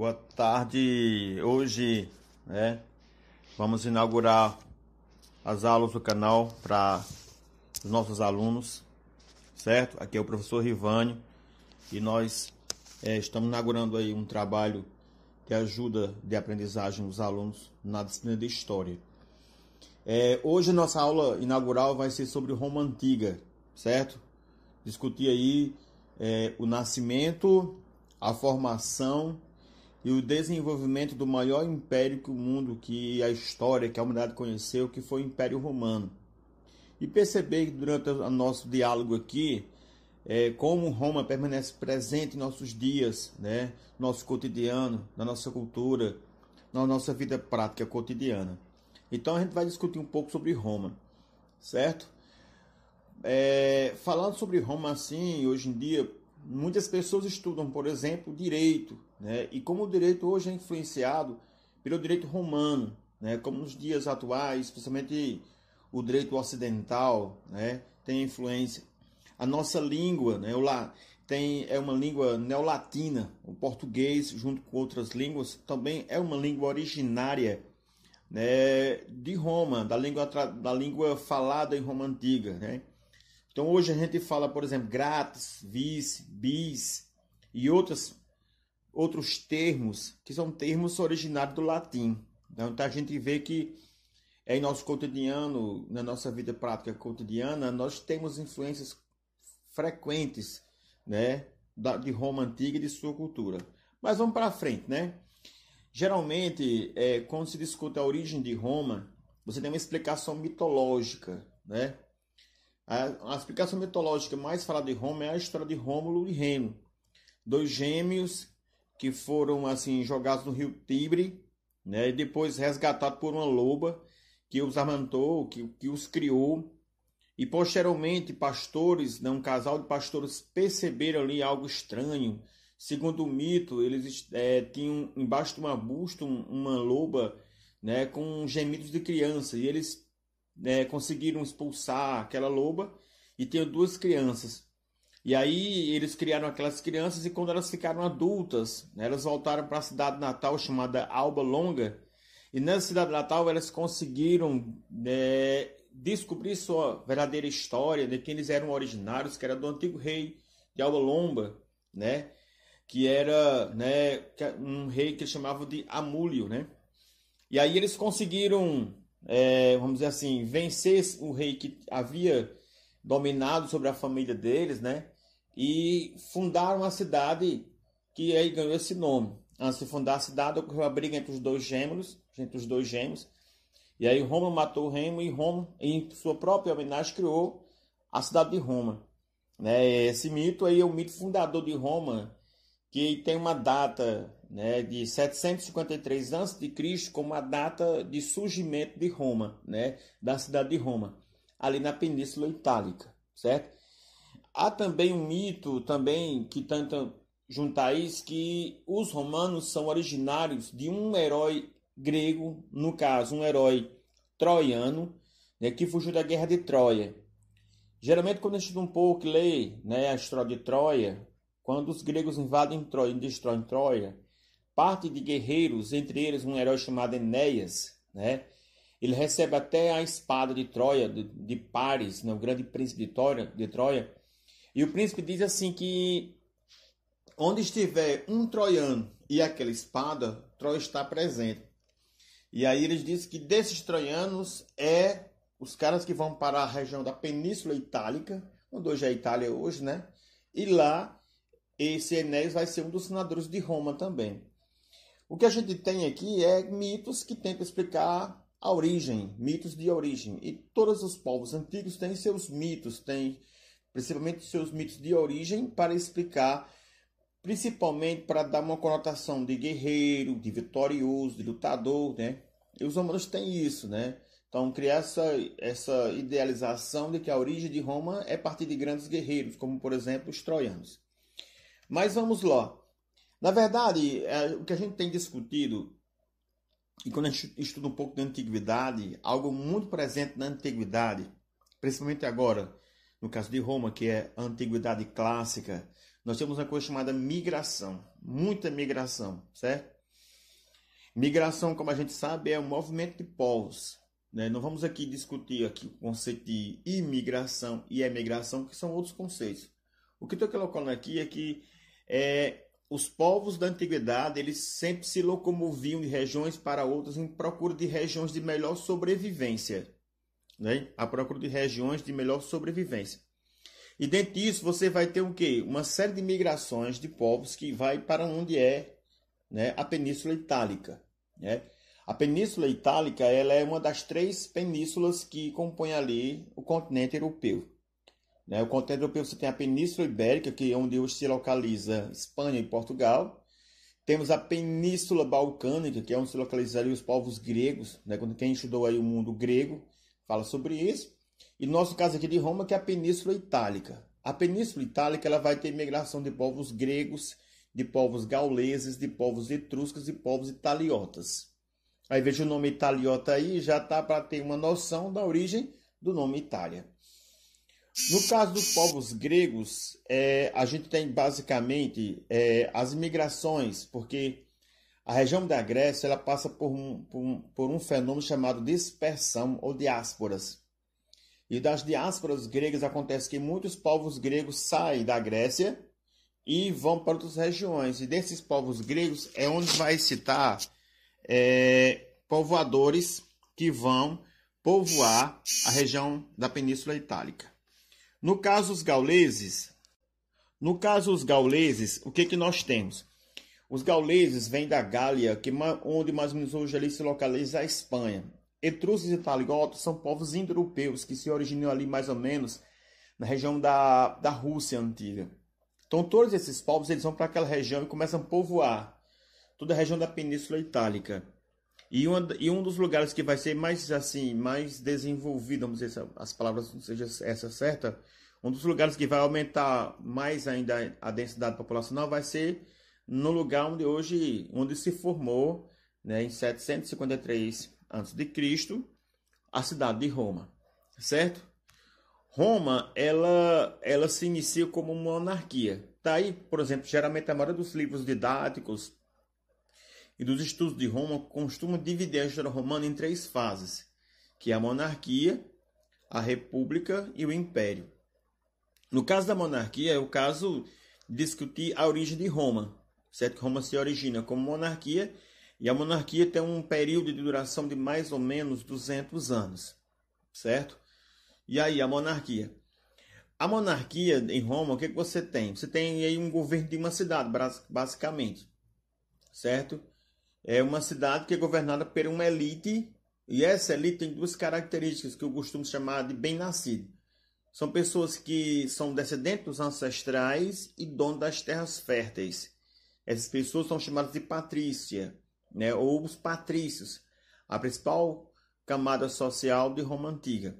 Boa tarde. Hoje, né, vamos inaugurar as aulas do canal para os nossos alunos, certo? Aqui é o professor Rivânio e nós é, estamos inaugurando aí um trabalho de ajuda de aprendizagem dos alunos na disciplina de História. É, hoje nossa aula inaugural vai ser sobre Roma Antiga, certo? Discutir aí é, o nascimento, a formação e o desenvolvimento do maior império que o mundo, que a história, que a humanidade conheceu, que foi o Império Romano. E perceber que durante o nosso diálogo aqui, é, como Roma permanece presente em nossos dias, né, nosso cotidiano, na nossa cultura, na nossa vida prática cotidiana. Então a gente vai discutir um pouco sobre Roma, certo? É, falando sobre Roma assim, hoje em dia, muitas pessoas estudam, por exemplo, direito, né? E como o direito hoje é influenciado pelo direito romano, né? Como nos dias atuais, especialmente o direito ocidental, né? Tem influência. A nossa língua, né? O lá tem é uma língua neolatina. O português, junto com outras línguas, também é uma língua originária né, de Roma, da língua, da língua falada em Roma antiga. Né? Então hoje a gente fala, por exemplo, grátis, vis, bis e outros outros termos que são termos originários do latim. Então a gente vê que é em nosso cotidiano, na nossa vida prática cotidiana, nós temos influências frequentes né, de Roma antiga e de sua cultura. Mas vamos para frente, né? Geralmente, é, quando se discute a origem de Roma, você tem uma explicação mitológica, né? A, a explicação mitológica mais falada de Roma é a história de Rômulo e Remo, dois gêmeos que foram assim jogados no rio Tibre, né? E depois resgatados por uma loba que os amamantou, que, que os criou. E posteriormente, pastores, né, um casal de pastores perceberam ali algo estranho, Segundo o mito, eles é, tinham embaixo de um arbusto uma loba né, com gemidos de criança e eles é, conseguiram expulsar aquela loba e tinham duas crianças. E aí eles criaram aquelas crianças e quando elas ficaram adultas, né, elas voltaram para a cidade natal chamada Alba Longa. E nessa cidade natal elas conseguiram é, descobrir sua verdadeira história, de quem eles eram originários, que era do antigo rei de Alba Longa, né? que era né, é um rei que eles chamavam de Amúlio, né? E aí eles conseguiram, é, vamos dizer assim, vencer o rei que havia dominado sobre a família deles, né? E fundaram a cidade que aí ganhou esse nome. Antes de fundar a cidade, ocorreu a briga entre os dois gêmeos, entre os dois gêmeos. E aí Roma matou Remo e Roma, em sua própria homenagem, criou a cidade de Roma. Né? Esse mito aí é o mito fundador de Roma, que tem uma data né, de 753 a.C. como a data de surgimento de Roma, né, da cidade de Roma, ali na Península Itálica, certo? Há também um mito também que tenta juntar isso que os romanos são originários de um herói grego, no caso, um herói troiano, né, que fugiu da guerra de Troia. Geralmente, quando a gente um pouco lê né, a história de Troia, quando os gregos invadem Troia e destroem Troia, parte de guerreiros, entre eles um herói chamado Enéas, né? Ele recebe até a espada de Troia, de, de Paris, né? o grande príncipe de Troia, de Troia. E o príncipe diz assim que onde estiver um troiano e aquela espada, Troia está presente. E aí eles dizem que desses troianos é os caras que vão para a região da Península Itálica, onde hoje é a Itália hoje, né? E lá esse Enéas vai ser um dos senadores de Roma também. O que a gente tem aqui é mitos que tentam explicar a origem, mitos de origem. E todos os povos antigos têm seus mitos, têm principalmente seus mitos de origem para explicar, principalmente para dar uma conotação de guerreiro, de vitorioso, de lutador, né? E os romanos têm isso, né? Então, criar essa, essa idealização de que a origem de Roma é partir de grandes guerreiros, como, por exemplo, os troianos. Mas vamos lá. Na verdade, é, o que a gente tem discutido, e quando a gente estuda um pouco da antiguidade, algo muito presente na antiguidade, principalmente agora, no caso de Roma, que é a antiguidade clássica, nós temos uma coisa chamada migração, muita migração, certo? Migração, como a gente sabe, é um movimento de povos. Né? Não vamos aqui discutir aqui o conceito de imigração e emigração, que são outros conceitos. O que estou colocando aqui é que é, os povos da antiguidade eles sempre se locomoviam de regiões para outras em procura de regiões de melhor sobrevivência. Né? A procura de regiões de melhor sobrevivência. E dentro disso você vai ter o quê? Uma série de migrações de povos que vai para onde é né, a Península Itálica. Né? A Península Itálica ela é uma das três penínsulas que compõem ali o continente europeu. O continente europeu você tem a Península Ibérica, que é onde hoje se localiza Espanha e Portugal. Temos a Península Balcânica, que é onde se localiza ali os povos gregos. Né? Quando quem estudou aí o mundo grego fala sobre isso. E no nosso caso aqui de Roma, que é a Península Itálica. A Península Itálica ela vai ter migração de povos gregos, de povos gauleses, de povos etruscos e povos italiotas. Aí veja o nome italiota aí, já tá para ter uma noção da origem do nome Itália. No caso dos povos gregos, é, a gente tem basicamente é, as migrações, porque a região da Grécia ela passa por um, por um, por um fenômeno chamado dispersão ou diásporas. E das diásporas gregas acontece que muitos povos gregos saem da Grécia e vão para outras regiões. E desses povos gregos é onde vai citar é, povoadores que vão povoar a região da Península Itálica. No caso os gauleses, no caso os gauleses, o que que nós temos? Os gauleses vêm da Gália, que onde mais ou menos hoje ali se localiza a Espanha. Etruscos e italigotos são povos indo-europeus que se originam ali mais ou menos na região da, da Rússia antiga. Então todos esses povos eles vão para aquela região e começam a povoar toda a região da Península Itálica. E, e um dos lugares que vai ser mais assim, mais desenvolvido, vamos dizer, as palavras não sejam essa certa, um dos lugares que vai aumentar mais ainda a densidade populacional vai ser no lugar onde hoje, onde se formou, né, em 753 a.C., a cidade de Roma, certo? Roma, ela, ela se inicia como uma monarquia. Daí, tá por exemplo, geralmente a maioria dos livros didáticos e dos estudos de Roma costuma dividir a história romana em três fases, que é a monarquia, a república e o império. No caso da monarquia, é o caso de discutir a origem de Roma, certo? Que Roma se origina como monarquia e a monarquia tem um período de duração de mais ou menos 200 anos, certo? E aí, a monarquia. A monarquia em Roma, o que, que você tem? Você tem aí um governo de uma cidade, basicamente, certo? É uma cidade que é governada por uma elite, e essa elite tem duas características que eu costumo chamar de bem-nascido. São pessoas que são descendentes dos ancestrais e donos das terras férteis. Essas pessoas são chamadas de patrícia né, ou os patrícios, a principal camada social de Roma Antiga.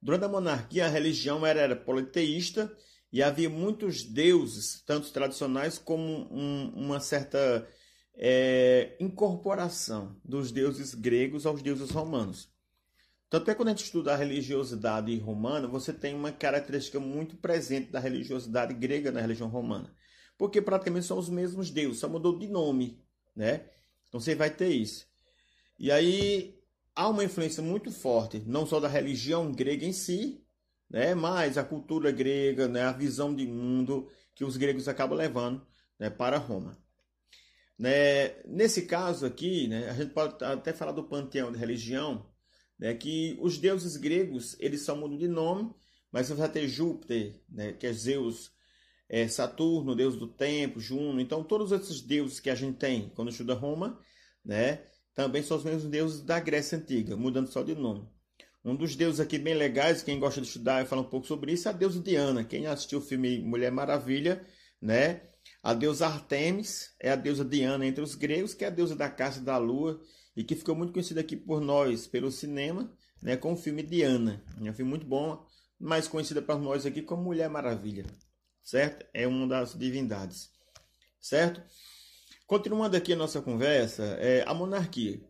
Durante a monarquia, a religião era, era politeísta e havia muitos deuses, tanto tradicionais como um, uma certa é, incorporação dos deuses gregos aos deuses romanos. Tanto é que quando a gente estuda a religiosidade romana, você tem uma característica muito presente da religiosidade grega na religião romana. Porque praticamente são os mesmos deuses, só mudou de nome, né? Então você vai ter isso. E aí há uma influência muito forte, não só da religião grega em si, né, mas a cultura grega, né, a visão de mundo que os gregos acabam levando né, para Roma. Né, nesse caso aqui, né, a gente pode até falar do panteão de religião, né, que os deuses gregos eles são mudam de nome, mas você vai ter Júpiter, né, que é Zeus, é, Saturno, deus do tempo, Juno. Então, todos esses deuses que a gente tem quando estuda Roma, né, também são os mesmos deuses da Grécia Antiga, mudando só de nome. Um dos deuses aqui bem legais, quem gosta de estudar e falar um pouco sobre isso, é a deusa Diana. Quem assistiu o filme Mulher Maravilha, né? A deusa Artemis é a deusa Diana entre os gregos, que é a deusa da caça da lua, e que ficou muito conhecida aqui por nós, pelo cinema, né, com o filme Diana. É um filme muito bom, mais conhecida para nós aqui como Mulher Maravilha certo? É uma das divindades, certo? Continuando aqui a nossa conversa, é a monarquia.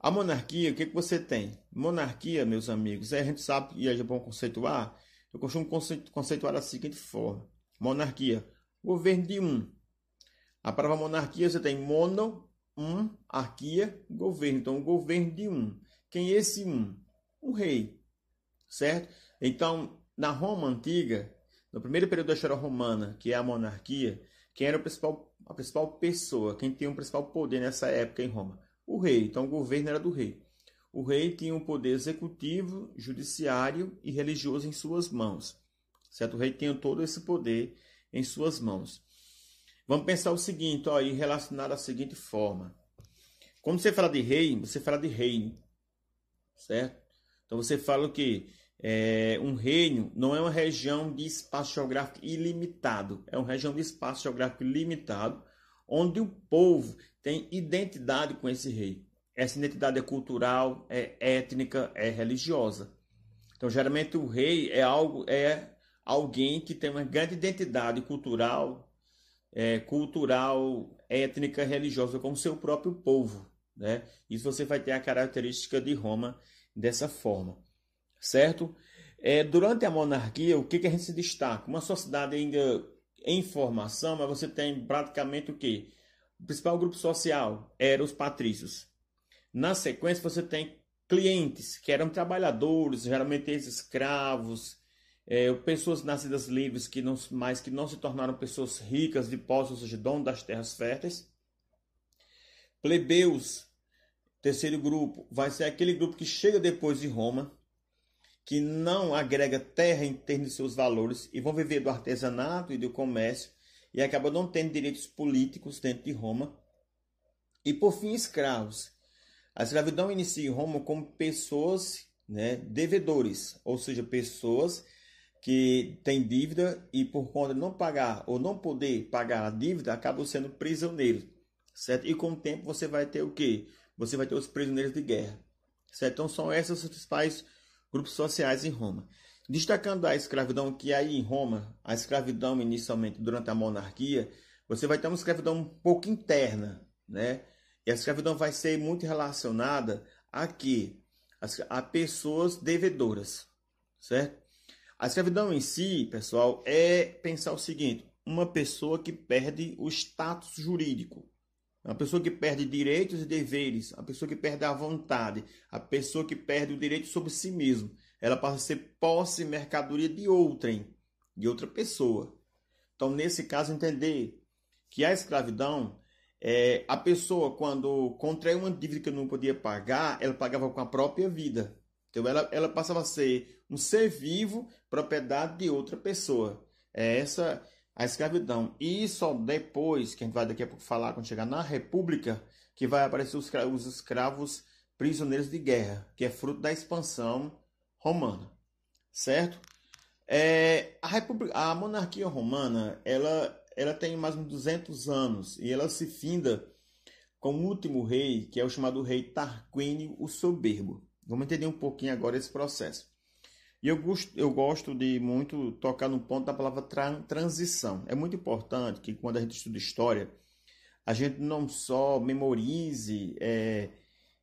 A monarquia, o que, que você tem? Monarquia, meus amigos, a gente sabe e é bom conceituar. Eu costumo conceituar da seguinte forma: monarquia, governo de um. A palavra monarquia você tem mono, um, arquia, governo. Então, o governo de um. Quem é esse um? Um rei, certo? Então, na Roma antiga, no primeiro período da história romana, que é a monarquia, quem era o principal, a principal pessoa, quem tinha o principal poder nessa época em Roma? O rei. Então, o governo era do rei. O rei tinha um poder executivo, judiciário e religioso em suas mãos. Certo? O rei tinha todo esse poder em suas mãos. Vamos pensar o seguinte, ó, e relacionar da seguinte forma. Quando você fala de rei, você fala de reino, certo? Então você fala que é, um reino não é uma região de espaço geográfico ilimitado, é uma região de espaço geográfico limitado, onde o povo tem identidade com esse rei. Essa identidade é cultural, é étnica, é religiosa. Então, geralmente o rei é algo é alguém que tem uma grande identidade cultural, é, cultural, étnica, religiosa com o seu próprio povo, né? Isso você vai ter a característica de Roma dessa forma, certo? É, durante a monarquia, o que, que a gente se destaca? Uma sociedade ainda em formação, mas você tem praticamente o que? O principal grupo social era os patrícios. Na sequência, você tem clientes, que eram trabalhadores, geralmente escravos, é, pessoas nascidas livres que não, mas que não se tornaram pessoas ricas de posse, ou seja, dono das terras férteis. Plebeus, terceiro grupo, vai ser aquele grupo que chega depois de Roma, que não agrega terra em termos de seus valores e vão viver do artesanato e do comércio e acaba não tendo direitos políticos dentro de Roma. E por fim, escravos. A escravidão inicia em Roma como pessoas né, devedores, ou seja, pessoas que tem dívida e por conta de não pagar ou não poder pagar a dívida, acabam sendo prisioneiros, certo? E com o tempo você vai ter o quê? Você vai ter os prisioneiros de guerra, certo? Então são esses os principais grupos sociais em Roma. Destacando a escravidão que aí em Roma, a escravidão inicialmente durante a monarquia, você vai ter uma escravidão um pouco interna, né? E a escravidão vai ser muito relacionada a quê? A pessoas devedoras, certo? A escravidão em si, pessoal, é pensar o seguinte: uma pessoa que perde o status jurídico, uma pessoa que perde direitos e deveres, a pessoa que perde a vontade, a pessoa que perde o direito sobre si mesmo. Ela passa a ser posse e mercadoria de outrem, de outra pessoa. Então, nesse caso, entender que a escravidão é a pessoa, quando contraiu uma dívida que não podia pagar, ela pagava com a própria vida. Então ela, ela passava a ser um ser vivo, propriedade de outra pessoa. É essa a escravidão. E só depois, que a gente vai daqui a pouco falar, quando chegar na República, que vai aparecer os, os escravos prisioneiros de guerra, que é fruto da expansão romana. Certo? É, a, República, a monarquia romana ela, ela tem mais de 200 anos e ela se finda com o último rei, que é o chamado rei Tarquínio o Soberbo. Vamos entender um pouquinho agora esse processo. E eu gosto, eu gosto de muito tocar no ponto da palavra tra transição. É muito importante que quando a gente estuda história, a gente não só memorize é,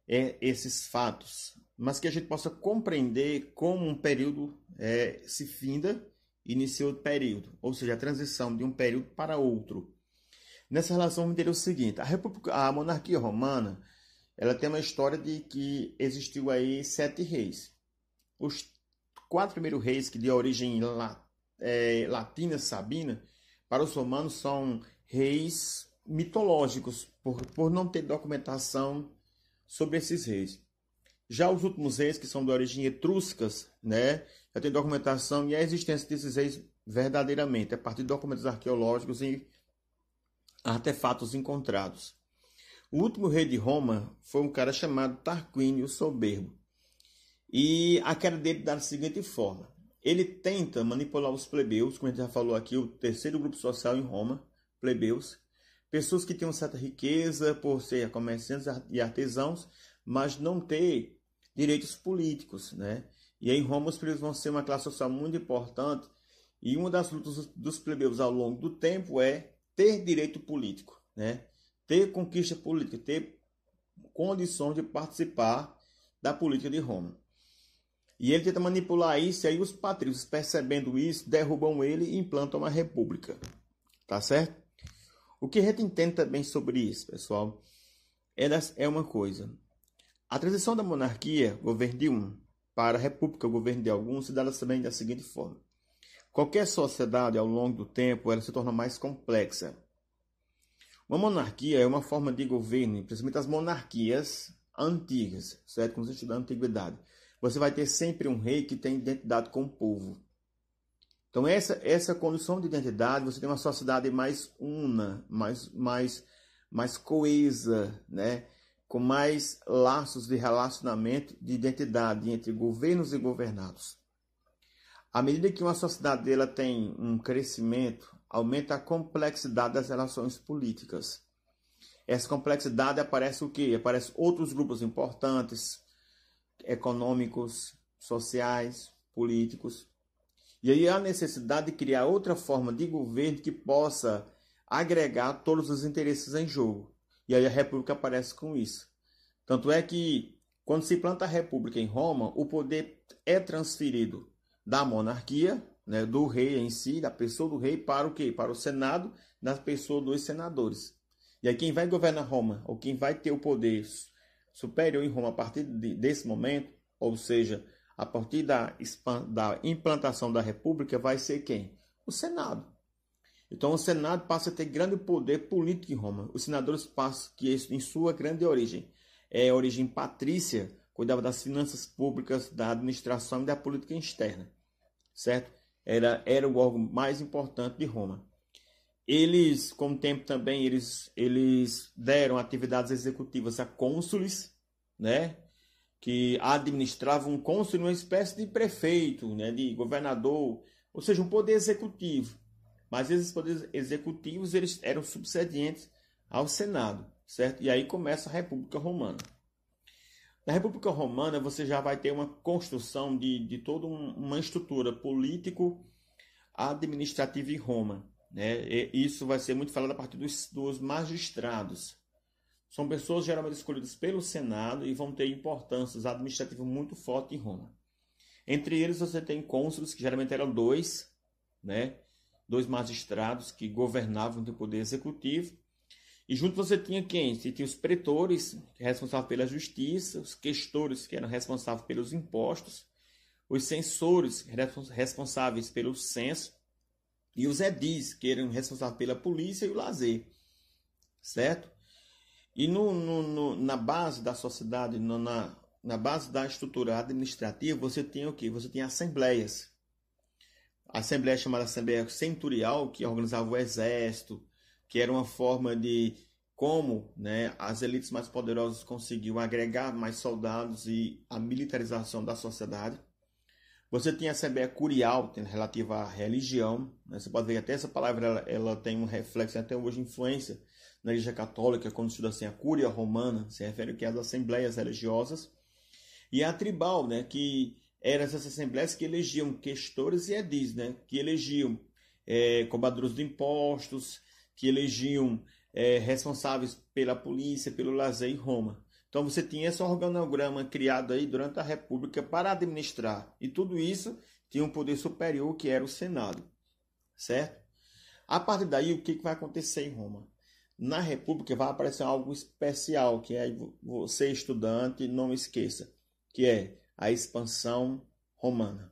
é, esses fatos, mas que a gente possa compreender como um período é, se finda e inicia outro período, ou seja, a transição de um período para outro. Nessa relação, vamos entender o seguinte: a, República, a monarquia romana ela tem uma história de que existiu aí sete reis. Os quatro primeiros reis que de origem é, latina sabina, para os romanos são reis mitológicos, por, por não ter documentação sobre esses reis. Já os últimos reis, que são de origem etruscas, né, já tem documentação e a existência desses reis verdadeiramente, a partir de documentos arqueológicos e artefatos encontrados. O último rei de Roma foi um cara chamado Tarquínio Soberbo. E a queda dele dá da seguinte forma: ele tenta manipular os plebeus, como a gente já falou aqui, o terceiro grupo social em Roma, plebeus, pessoas que têm uma certa riqueza por ser comerciantes e artesãos, mas não ter direitos políticos, né? E em Roma os plebeus vão ser uma classe social muito importante, e uma das lutas dos plebeus ao longo do tempo é ter direito político, né? Ter conquista política, ter condições de participar da política de Roma. E ele tenta manipular isso, e aí os patrícios, percebendo isso, derrubam ele e implantam uma república. Tá certo? O que a gente entende também sobre isso, pessoal, é uma coisa. A transição da monarquia, governo de um, para a república, governo de alguns, se dá também da seguinte forma. Qualquer sociedade, ao longo do tempo, ela se torna mais complexa. Uma monarquia é uma forma de governo, principalmente as monarquias antigas, certo? Quando você estudar a antiguidade. Você vai ter sempre um rei que tem identidade com o povo. Então, essa, essa condição de identidade, você tem uma sociedade mais una, mais, mais, mais coesa, né? com mais laços de relacionamento de identidade entre governos e governados. À medida que uma sociedade ela tem um crescimento, aumenta a complexidade das relações políticas. Essa complexidade aparece o quê? Aparece outros grupos importantes, econômicos, sociais, políticos. E aí há necessidade de criar outra forma de governo que possa agregar todos os interesses em jogo. E aí a República aparece com isso. Tanto é que quando se planta a República em Roma, o poder é transferido da monarquia, né, do rei em si, da pessoa do rei, para o quê? Para o Senado, da pessoa dos senadores. E aí quem vai governar Roma, ou quem vai ter o poder superior em Roma a partir de, desse momento, ou seja, a partir da, da implantação da República, vai ser quem? O Senado. Então o Senado passa a ter grande poder político em Roma. Os senadores passam, que em sua grande origem é origem patrícia, cuidava das finanças públicas, da administração e da política externa, certo? Era, era o órgão mais importante de Roma. Eles, com o tempo também, eles, eles deram atividades executivas a cônsules, né? Que administravam um cônsul uma espécie de prefeito, né? De governador, ou seja, um poder executivo. Mas esses poderes executivos eles eram subservientes ao Senado, certo? E aí começa a República Romana. Na República Romana você já vai ter uma construção de, de toda uma estrutura político-administrativa em Roma. Né? E isso vai ser muito falado a partir dos, dos magistrados. São pessoas geralmente escolhidas pelo Senado e vão ter importâncias administrativas muito fortes em Roma. Entre eles você tem cônsules, que geralmente eram dois, né? dois magistrados que governavam do poder executivo. E junto você tinha quem? Você tinha os pretores, responsáveis pela justiça, os questores, que eram responsáveis pelos impostos, os censores, responsáveis pelo censo, e os edis, que eram responsáveis pela polícia e o lazer. Certo? E no, no, no na base da sociedade, no, na, na base da estrutura administrativa, você tem o que? Você tem assembleias a assembleia chamada Assembleia Centurial, que organizava o exército, que era uma forma de como né, as elites mais poderosas conseguiam agregar mais soldados e a militarização da sociedade. Você tinha a Assembleia Curial, relativa à religião. Né? Você pode ver até essa palavra ela, ela tem um reflexo, até hoje influência na Igreja Católica, quando estuda assim a Cúria Romana, se refere que às assembleias religiosas. E a tribal, né, que eram essas assembleias que elegiam questores e edis, né? que elegiam é, cobradores de impostos, que elegiam é, responsáveis pela polícia, pelo lazer em Roma. Então você tinha esse organograma criado aí durante a República para administrar. E tudo isso tinha um poder superior que era o Senado. Certo? A partir daí, o que vai acontecer em Roma? Na República vai aparecer algo especial, que é você, estudante, não esqueça, que é a expansão romana,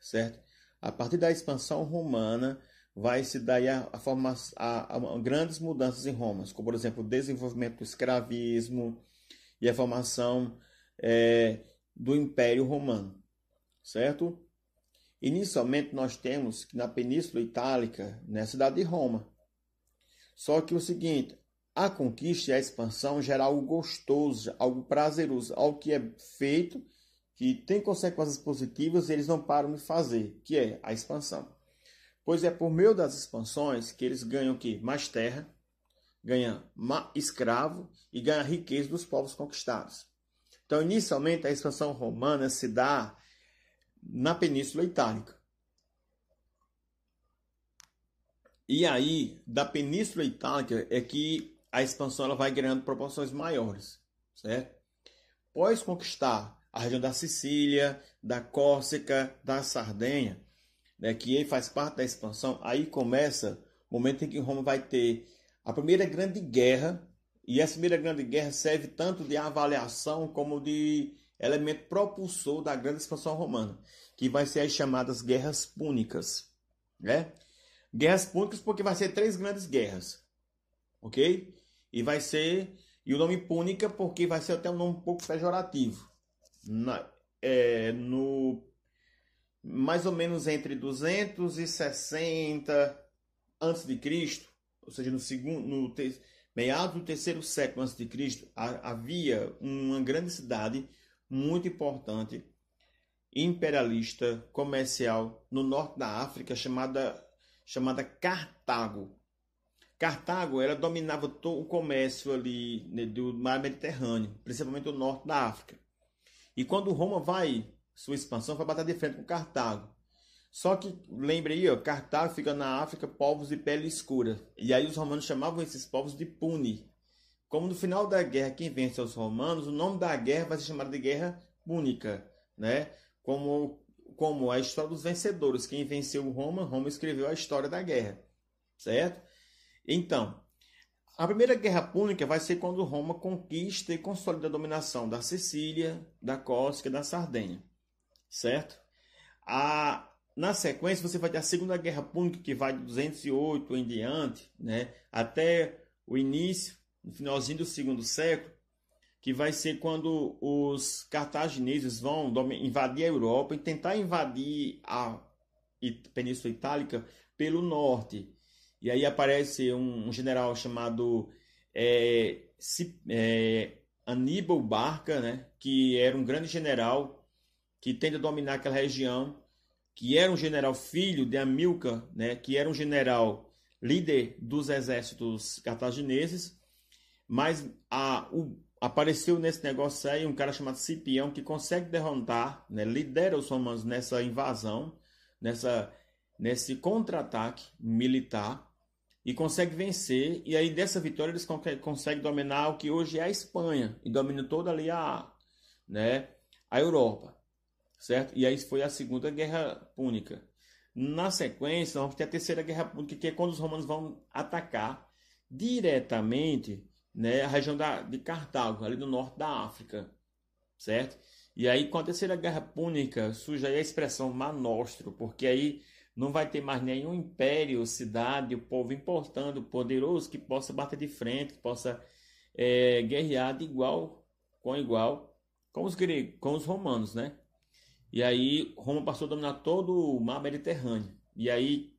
certo? A partir da expansão romana vai se dar a, a, a, a, grandes mudanças em Roma, como por exemplo o desenvolvimento do escravismo e a formação é, do Império Romano, certo? Inicialmente nós temos que na Península Itálica, na cidade de Roma. Só que o seguinte, a conquista e a expansão gera algo gostoso, algo prazeroso, algo que é feito que tem consequências positivas e eles não param de fazer, que é a expansão. Pois é por meio das expansões que eles ganham que mais terra, ganham escravo e ganham riqueza dos povos conquistados. Então, inicialmente, a expansão romana se dá na Península Itálica. E aí, da Península Itálica é que a expansão ela vai ganhando proporções maiores, certo? Após conquistar a região da Sicília, da Córcega, da Sardenha, né, que faz parte da expansão, aí começa momento em que Roma vai ter a primeira grande guerra, e essa primeira grande guerra serve tanto de avaliação como de elemento propulsor da grande expansão romana, que vai ser as chamadas guerras púnicas, né? Guerras púnicas porque vai ser três grandes guerras, ok? E vai ser e o nome púnica porque vai ser até um nome um pouco pejorativo. Na, é, no mais ou menos entre 260 antes de Cristo, ou seja, no segundo, no te, meados do terceiro século antes de Cristo, havia uma grande cidade muito importante imperialista comercial no norte da África chamada chamada Cartago. Cartago ela dominava todo o comércio ali né, do mar Mediterrâneo, principalmente o norte da África. E quando Roma vai sua expansão, vai bater de frente com Cartago. Só que lembre aí, ó, Cartago fica na África, povos de pele escura. E aí os romanos chamavam esses povos de Puni. Como no final da guerra quem vence os romanos, o nome da guerra vai ser chamado de Guerra Púnica, né? Como como a história dos vencedores, quem venceu Roma, Roma escreveu a história da guerra, certo? Então, a primeira guerra púnica vai ser quando Roma conquista e consolida a dominação da Sicília, da Córcega e da Sardenha, certo? A na sequência, você vai ter a Segunda Guerra Púnica, que vai de 208 em diante, né, até o início, no finalzinho do segundo século, que vai ser quando os cartagineses vão invadir a Europa e tentar invadir a Península Itálica pelo norte. E aí aparece um, general chamado é, é, Aníbal Barca, né, que era um grande general que tenta dominar aquela região que era um general filho de Amilcar, né, que era um general líder dos exércitos cartagineses, mas a, o, apareceu nesse negócio aí um cara chamado Cipião que consegue derrotar, né, lidera os romanos nessa invasão, nessa, nesse contra-ataque militar e consegue vencer. E aí dessa vitória eles conseguem dominar o que hoje é a Espanha e dominam toda ali a, né, a Europa certo? E aí foi a Segunda Guerra Púnica. Na sequência, vamos ter a Terceira Guerra Púnica, que é quando os romanos vão atacar diretamente né, a região da, de Cartago, ali no norte da África, certo? E aí, com a Terceira Guerra Púnica, surge aí a expressão manostro, porque aí não vai ter mais nenhum império, cidade, o povo importando, poderoso, que possa bater de frente, que possa é, guerrear de igual com igual com os gregos, com os romanos, né? E aí Roma passou a dominar todo o mar Mediterrâneo. E aí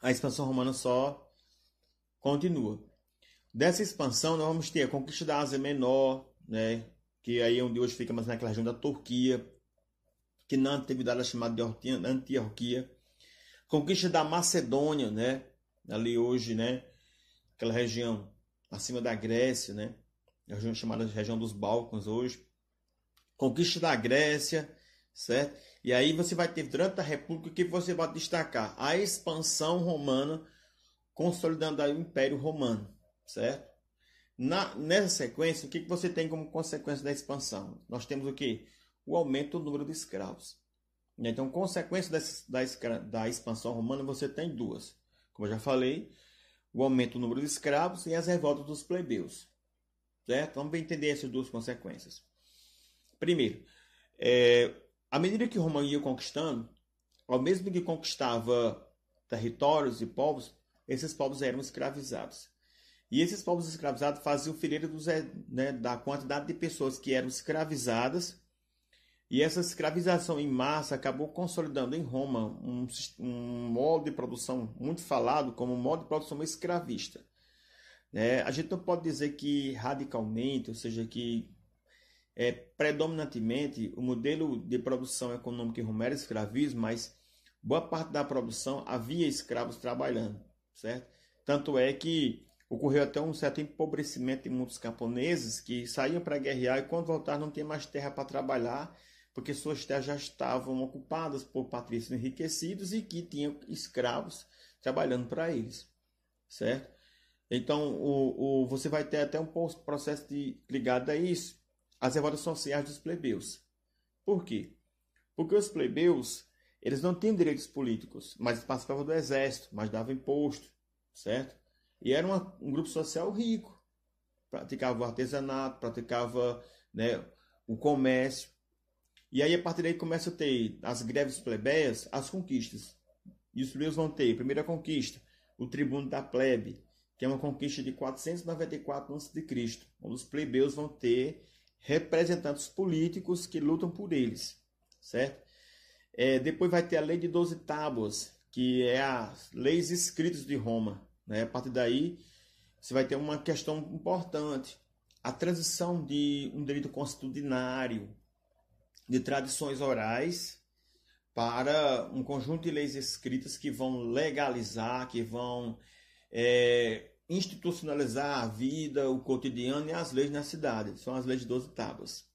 a expansão romana só continua. Dessa expansão nós vamos ter a conquista da Ásia Menor, né, que aí é onde hoje fica mais naquela região da Turquia, que na antiguidade era chamada de Antioquia. Conquista da Macedônia, né, ali hoje, né, aquela região acima da Grécia, né, a região chamada região dos Balcãs hoje. Conquista da Grécia, certo? E aí você vai ter durante a República que você pode destacar? A expansão romana, consolidando aí o Império Romano, certo? Na, nessa sequência, o que, que você tem como consequência da expansão? Nós temos o que? O aumento do número de escravos. Então, consequência dessa, da, da expansão romana, você tem duas. Como eu já falei, o aumento do número de escravos e as revoltas dos plebeus. Certo? Vamos entender essas duas consequências. Primeiro, é, à medida que Roma ia conquistando, ao mesmo que conquistava territórios e povos, esses povos eram escravizados. E esses povos escravizados faziam fileira dos, né, da quantidade de pessoas que eram escravizadas. E essa escravização em massa acabou consolidando em Roma um, um modo de produção muito falado como um modo de produção escravista. É, a gente não pode dizer que radicalmente, ou seja, que é, predominantemente o modelo de produção econômica em Roma era escravismo, mas boa parte da produção havia escravos trabalhando, certo? Tanto é que ocorreu até um certo empobrecimento em muitos camponeses que saíam para guerrear e quando voltaram não tinham mais terra para trabalhar, porque suas terras já estavam ocupadas por patrícios enriquecidos e que tinham escravos trabalhando para eles, certo? Então, o, o, você vai ter até um processo de, ligado a isso, as revoltas sociais dos plebeus. Por quê? Porque os plebeus, eles não tinham direitos políticos, mas participavam do exército, mas davam imposto, certo? E era uma, um grupo social rico. Praticava o artesanato, praticava né, o comércio. E aí, a partir daí, começa a ter as greves plebeias, as conquistas. E os plebeus vão ter, primeira conquista, o tribuno da plebe, que é uma conquista de 494 a.C., onde os plebeus vão ter representantes políticos que lutam por eles, certo? É, depois vai ter a lei de 12 tábuas, que é as leis escritas de Roma. Né? A partir daí, você vai ter uma questão importante. A transição de um direito constitucionário, de tradições orais, para um conjunto de leis escritas que vão legalizar, que vão é, institucionalizar a vida, o cotidiano e as leis na cidade. São as leis de 12 tábuas.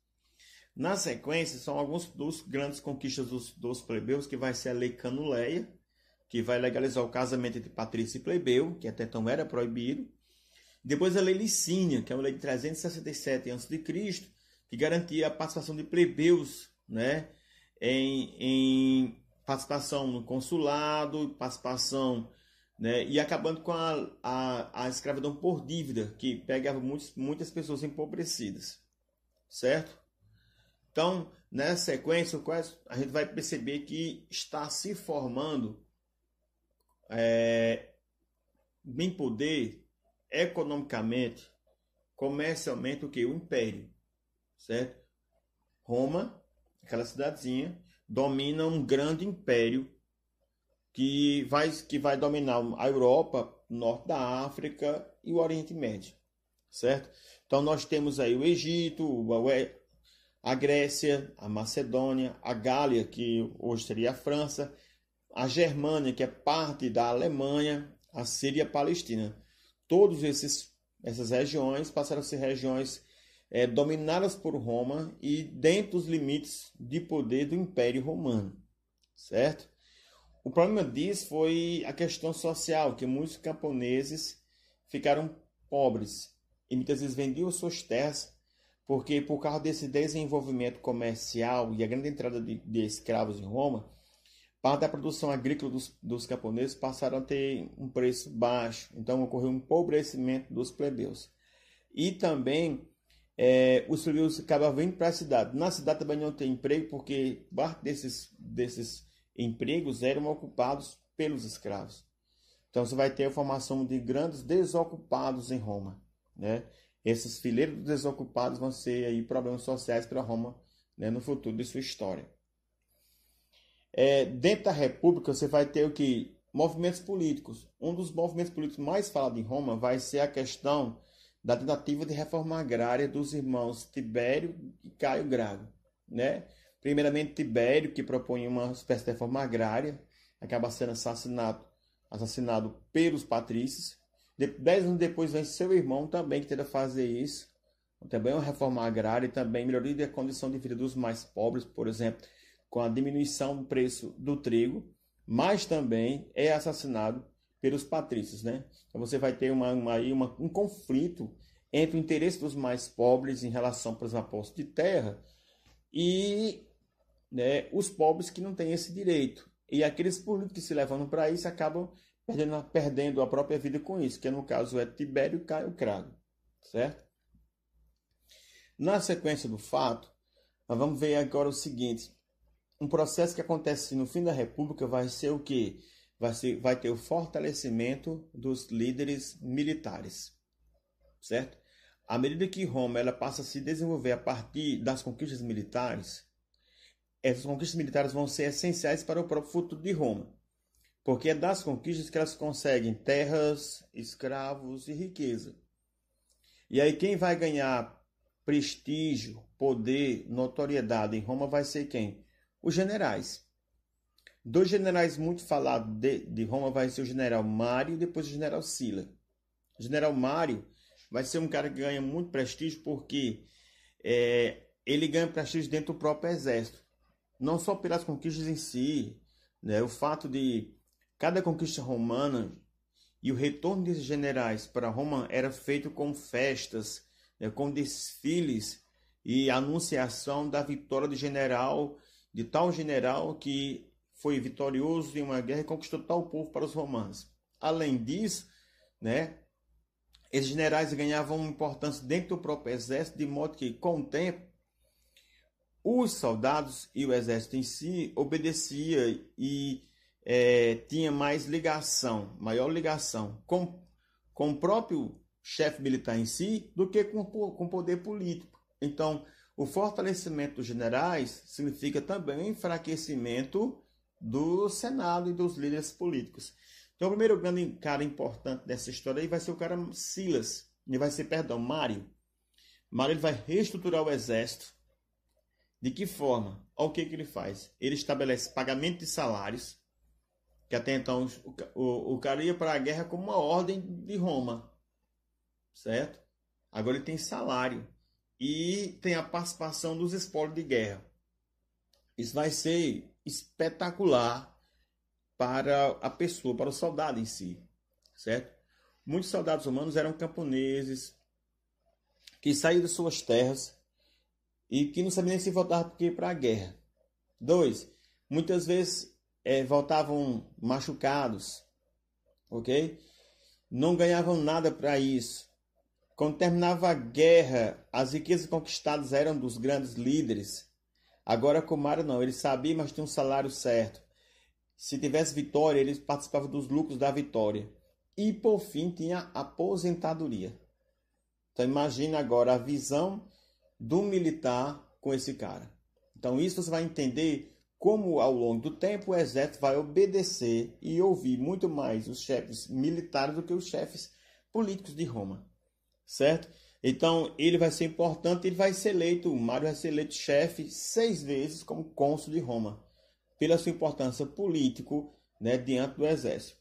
Na sequência, são alguns dos grandes conquistas dos, dos plebeus, que vai ser a Lei Canuleia, que vai legalizar o casamento entre patrício e plebeu, que até então era proibido. Depois a Lei Licínia, que é uma lei de 367 a.C., que garantia a participação de plebeus né, em, em participação no consulado, participação né, e acabando com a, a, a escravidão por dívida, que pegava muitos, muitas pessoas empobrecidas, certo? Então, nessa sequência, a gente vai perceber que está se formando é, bem poder economicamente, comercialmente, o que? O império, certo? Roma, aquela cidadezinha, domina um grande império que vai, que vai dominar a Europa, o norte da África e o Oriente Médio, certo? Então nós temos aí o Egito, a Grécia, a Macedônia, a Gália, que hoje seria a França, a Germânia, que é parte da Alemanha, a Síria e a Palestina. Todas essas regiões passaram a ser regiões é, dominadas por Roma e dentro dos limites de poder do Império Romano, certo? O problema disso foi a questão social, que muitos camponeses ficaram pobres e muitas vezes vendiam suas terras porque por causa desse desenvolvimento comercial e a grande entrada de, de escravos em Roma, parte da produção agrícola dos, dos camponeses passaram a ter um preço baixo, então ocorreu um empobrecimento dos plebeus. E também é, os plebeus acabavam vindo para a cidade. Na cidade também não tem emprego, porque parte desses, desses empregos eram ocupados pelos escravos. Então você vai ter a formação de grandes desocupados em Roma, né? Esses fileiros desocupados vão ser aí problemas sociais para Roma né, no futuro de sua história. É, dentro da República você vai ter o que movimentos políticos. Um dos movimentos políticos mais falados em Roma vai ser a questão da tentativa de reforma agrária dos irmãos Tibério e Caio Grago, né? Primeiramente, Tibério, que propõe uma espécie de reforma agrária, acaba sendo assassinado, assassinado pelos patrícios. dez anos depois vem seu irmão também que tenta fazer isso. Também uma reforma agrária e também melhoria da condição de vida dos mais pobres, por exemplo, com a diminuição do preço do trigo, mas também é assassinado pelos patrícios, né? Então você vai ter uma, uma, uma, um conflito entre o interesse dos mais pobres em relação, por exemplo, a posse de terra e né, os pobres que não têm esse direito. E aqueles políticos que se levantam para isso acabam perdendo, perdendo a própria vida com isso, que no caso é Tibério Caio Crago, certo? Na sequência do fato, nós vamos ver agora o seguinte: um processo que acontece no fim da República vai ser o que? Vai, ser, vai ter o fortalecimento dos líderes militares, certo? À medida que Roma ela passa a se desenvolver a partir das conquistas militares, essas conquistas militares vão ser essenciais para o próprio futuro de Roma, porque é das conquistas que elas conseguem terras, escravos e riqueza. E aí quem vai ganhar prestígio, poder, notoriedade em Roma vai ser quem? Os generais. Dois generais muito falados de, de Roma vai ser o general Mário e depois o general Sila. O general Mário vai ser um cara que ganha muito prestígio porque é, ele ganha prestígio dentro do próprio exército não só pelas conquistas em si, né, o fato de cada conquista romana e o retorno desses generais para Roma era feito com festas, né, com desfiles e anunciação da vitória de general, de tal general que foi vitorioso em uma guerra e conquistou tal povo para os romanos. Além disso, né? Esses generais ganhavam importância dentro do próprio exército, de modo que, com o tempo, os soldados e o exército em si obedecia e é, tinha mais ligação, maior ligação com, com o próprio chefe militar em si do que com, o poder político. Então, o fortalecimento dos generais significa também o enfraquecimento do Senado e dos líderes políticos. Então, o primeiro grande cara importante dessa história aí vai ser o cara Silas, e vai ser, perdão, Mário. Mário ele vai reestruturar o exército. De que forma? Olha o que, que ele faz. Ele estabelece pagamento de salários, que até então o, o, o cara ia para a guerra como uma ordem de Roma, certo? Agora ele tem salário e tem a participação dos espólios de guerra. Isso vai ser espetacular para a pessoa, para o soldado em si, certo? Muitos soldados romanos eram camponeses que saíram de suas terras e que não sabiam nem se voltar porque para a guerra. Dois, muitas vezes é, voltavam machucados, ok? Não ganhavam nada para isso. Quando terminava a guerra, as riquezas conquistadas eram dos grandes líderes. Agora, com Mário, não, ele sabia, mas tinha um salário certo. Se tivesse vitória, eles participavam dos lucros da vitória. E por fim tinha aposentadoria. Então imagine agora a visão do militar com esse cara. Então isso você vai entender como ao longo do tempo o exército vai obedecer e ouvir muito mais os chefes militares do que os chefes políticos de Roma. Certo? Então ele vai ser importante, ele vai ser eleito, Mário vai ser eleito chefe seis vezes como cônsul de Roma pela sua importância político né, diante do exército.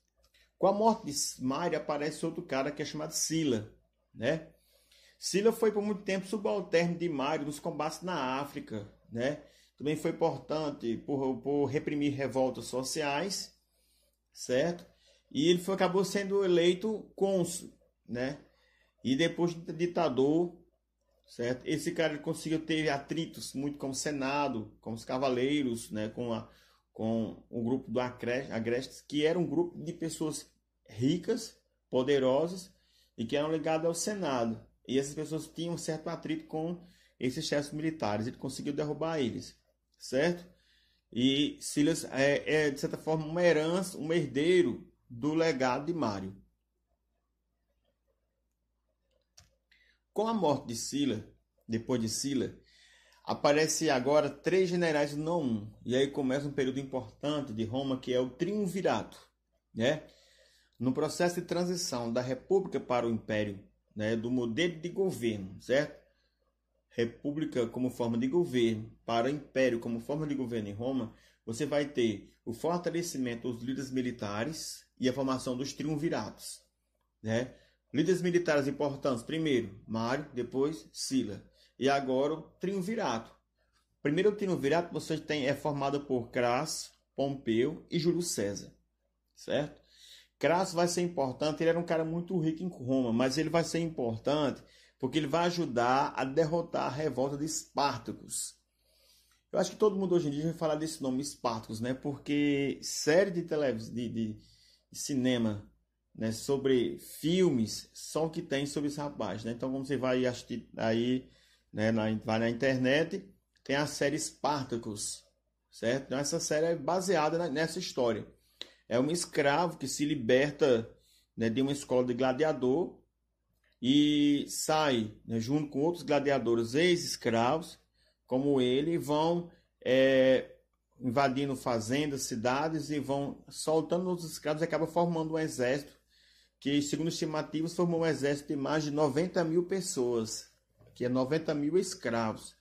Com a morte de Mário aparece outro cara que é chamado Sila. Né? Sila foi por muito tempo subalterno de Mário nos combates na África. Né? Também foi importante por, por reprimir revoltas sociais, certo? E ele foi, acabou sendo eleito cônsul, né? E depois de ditador, certo? Esse cara conseguiu ter atritos muito com o Senado, com os cavaleiros, né? Com a, com o grupo do Agrestes, que era um grupo de pessoas ricas, poderosas e que eram ligadas ao Senado. E essas pessoas tinham um certo atrito com esses chefes militares. Ele conseguiu derrubar eles, certo? E Silas é, é de certa forma uma herança, um herdeiro do legado de Mário. Com a morte de Sila, depois de Sila, Aparece agora três generais, não um. E aí começa um período importante de Roma, que é o triunvirato. Né? No processo de transição da república para o império, né, do modelo de governo, certo? República como forma de governo para império como forma de governo em Roma, você vai ter o fortalecimento dos líderes militares e a formação dos triunviratos. Né? Líderes militares importantes, primeiro Mário, depois Sila. E agora o triunvirato. Primeiro o triunvirato você tem é formado por Crasso, Pompeu e Júlio César, certo? Crasso vai ser importante, ele era um cara muito rico em Roma, mas ele vai ser importante porque ele vai ajudar a derrotar a revolta de Espartacus. Eu acho que todo mundo hoje em dia vai falar desse nome Espartacus, né? Porque série de televisão, de, de, cinema, né? Sobre filmes, só o que tem sobre esse rapaz, né? Então, como você vai assistir aí né, na, vai na internet, tem a série Spartacus, certo? Então essa série é baseada nessa história. É um escravo que se liberta né, de uma escola de gladiador e sai né, junto com outros gladiadores ex-escravos, como ele, vão é, invadindo fazendas, cidades e vão soltando os escravos e acaba formando um exército que, segundo estimativas, formou um exército de mais de 90 mil pessoas que é 90 mil escravos.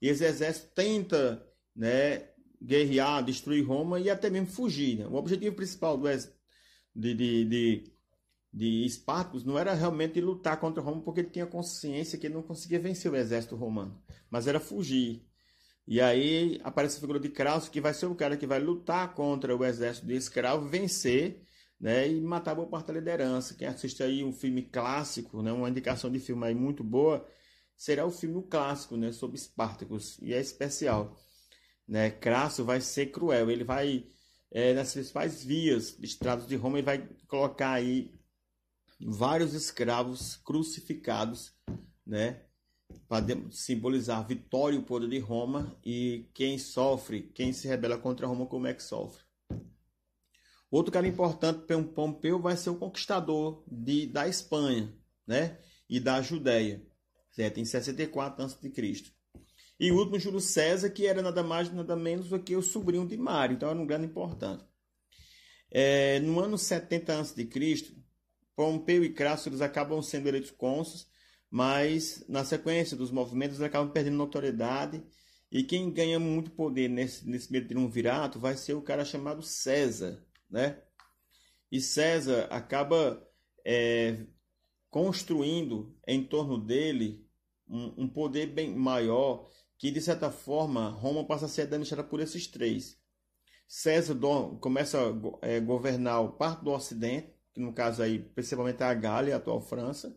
E esse exército tenta né, guerrear, destruir Roma e até mesmo fugir. Né? O objetivo principal do de, de, de, de Espartacus não era realmente lutar contra Roma, porque ele tinha consciência que ele não conseguia vencer o exército romano, mas era fugir. E aí aparece a figura de Crassus, que vai ser o cara que vai lutar contra o exército de escravo, vencer né, e matar boa parte da liderança. Quem assiste aí um filme clássico, né, uma indicação de filme aí muito boa, será o filme clássico, né, sobre Espartacus, e é especial. Né? Crasso vai ser cruel, ele vai, é, nas principais vias, estradas de Roma, ele vai colocar aí vários escravos crucificados, né? Para simbolizar vitória e o poder de Roma e quem sofre, quem se rebela contra Roma, como é que sofre. Outro cara importante Pompeu vai ser o conquistador de, da Espanha, né? E da Judéia, certo? Em 64 a.C. E o último, Júlio César, que era nada mais nada menos do que o sobrinho de Mário, então era um grande importante. É, no ano 70 a.C., Pompeu e Crasso eles acabam sendo eleitos cônsules, mas na sequência dos movimentos eles acabam perdendo notoriedade e quem ganha muito poder nesse, nesse meio triunvirato vai ser o cara chamado César, né? E César acaba é, construindo em torno dele um, um, poder bem maior que de certa forma Roma passa a ser administrada por esses três. César começa a é, governar parte do Ocidente, que no caso aí principalmente a Gália, a atual França.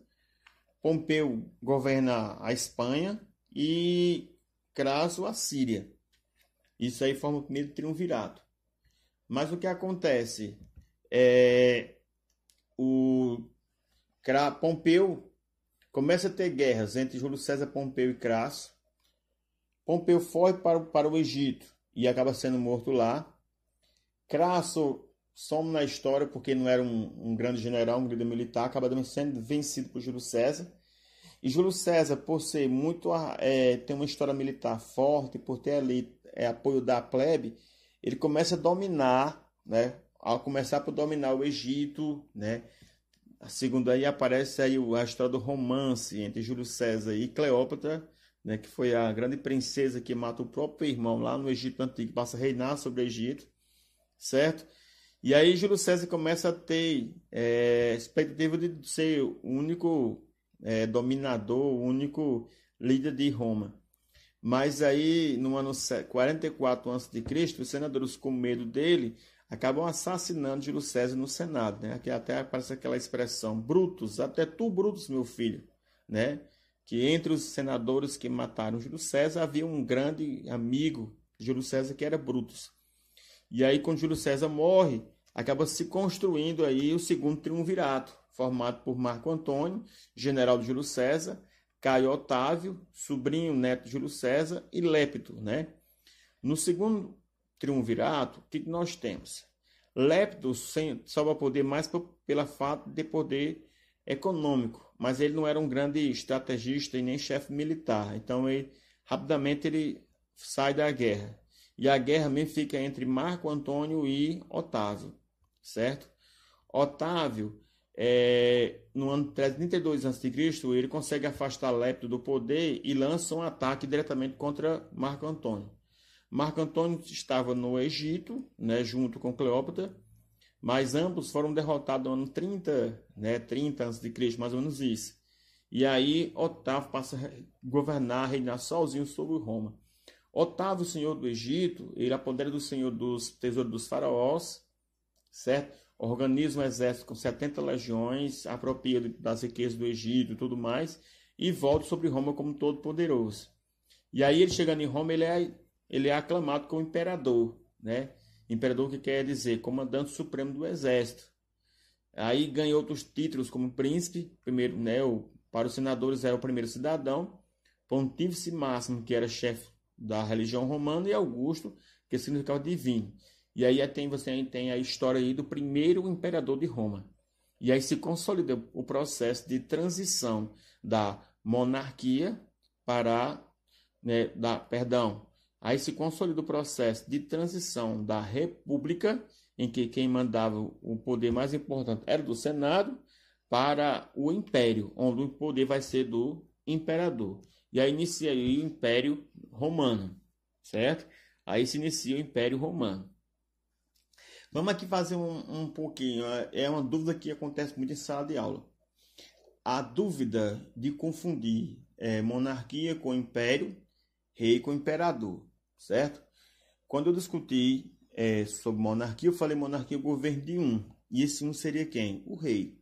Pompeu governa a Espanha e Crasso a Síria. Isso aí forma o primeiro triunvirato. Mas o que acontece é o Pompeu começa a ter guerras entre Júlio César Pompeu e Crasso. Pompeu foge para, para o Egito e acaba sendo morto lá. Crasso some na história porque não era um, um grande general, um líder militar, acaba sendo vencido por Júlio César. E Júlio César, por ser muito é, uma história militar forte, por ter ali é, apoio da plebe, ele começa a dominar, né? Ao começar por dominar o Egito, né? Segundo aí aparece aí a história do romance entre Júlio César e Cleópatra, né? Que foi a grande princesa que mata o próprio irmão lá no Egito antigo, passa a reinar sobre o Egito, certo? E aí Júlio César começa a ter é, expectativa de ser o único é, dominador, o único líder de Roma. Mas aí, no ano 44 a.C., os senadores, com medo dele, acabam assassinando Júlio César no Senado. Né? Aqui até aparece aquela expressão, Brutus, até tu, Brutus, meu filho. Né? Que entre os senadores que mataram Júlio César havia um grande amigo de Júlio César que era Brutus. E aí, quando Júlio César morre, acaba se construindo aí o segundo triunvirato, formado por Marco Antônio, general de Júlio César, Caio Otávio, sobrinho neto de Júlio César e Lépito, né? No segundo triunvirato, o que nós temos? Lépito só vai poder mais pela fato de poder econômico, mas ele não era um grande estrategista e nem chefe militar. Então ele rapidamente ele sai da guerra. E a guerra também fica entre Marco Antônio e Otávio, certo? Otávio, é, no ano 332 a.C., ele consegue afastar Lépito do poder e lança um ataque diretamente contra Marco Antônio. Marco Antônio estava no Egito, né, junto com Cleópatra, mas ambos foram derrotados no ano 30, né, 30 a.C., mais ou menos isso. E aí Otávio passa a governar, reinar sozinho sobre Roma. Otávio, senhor do Egito, ele apodera do senhor dos tesouros dos faraós, certo? Organiza um exército com 70 legiões, apropria das riquezas do Egito e tudo mais, e volta sobre Roma como todo poderoso. E aí ele chegando em Roma, ele é, ele é aclamado como imperador, né? Imperador que quer dizer comandante supremo do exército. Aí ganha outros títulos como príncipe, primeiro, né, o, para os senadores era o primeiro cidadão, pontífice máximo, que era chefe da religião romana, e Augusto, que significa divino. E aí tem, você tem a história aí do primeiro imperador de Roma. E aí se consolida o processo de transição da monarquia para, né, da, perdão, aí se consolida o processo de transição da república, em que quem mandava o poder mais importante era do Senado, para o império, onde o poder vai ser do imperador. E aí inicia aí o Império Romano, certo? Aí se inicia o Império Romano. Vamos aqui fazer um, um pouquinho. É uma dúvida que acontece muito em sala de aula. A dúvida de confundir é, monarquia com império, rei com imperador, certo? Quando eu discuti é, sobre monarquia, eu falei monarquia governo de um. E esse um seria quem? O rei.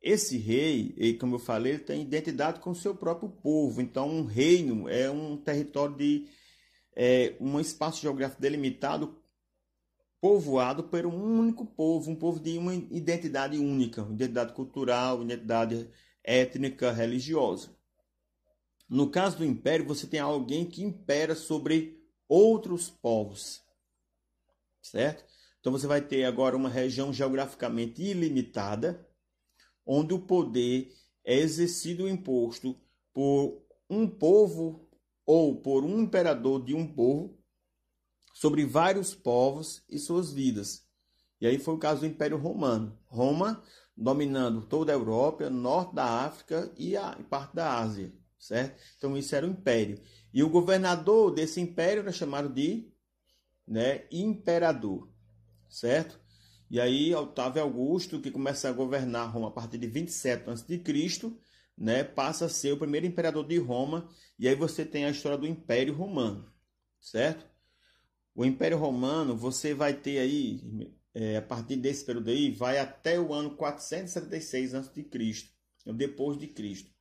Esse rei, como eu falei, ele tem identidade com o seu próprio povo. Então, um reino é um território de é, um espaço geográfico delimitado povoado por um único povo, um povo de uma identidade única, identidade cultural, identidade étnica, religiosa. No caso do império, você tem alguém que impera sobre outros povos, certo? Então você vai ter agora uma região geograficamente ilimitada, onde o poder é exercido e imposto por um povo ou por um imperador de um povo sobre vários povos e suas vidas. E aí foi o caso do Império Romano. Roma dominando toda a Europa, norte da África e a parte da Ásia, certo? Então isso era o império. E o governador desse império era chamado de né, imperador, certo? E aí Otávio Augusto, que começa a governar Roma a partir de 27 a.C., né, passa a ser o primeiro imperador de Roma, e aí você tem a história do Império Romano, certo? O Império Romano, você vai ter aí, é, a partir desse período aí, vai até o ano 476 a.C., depois de Cristo.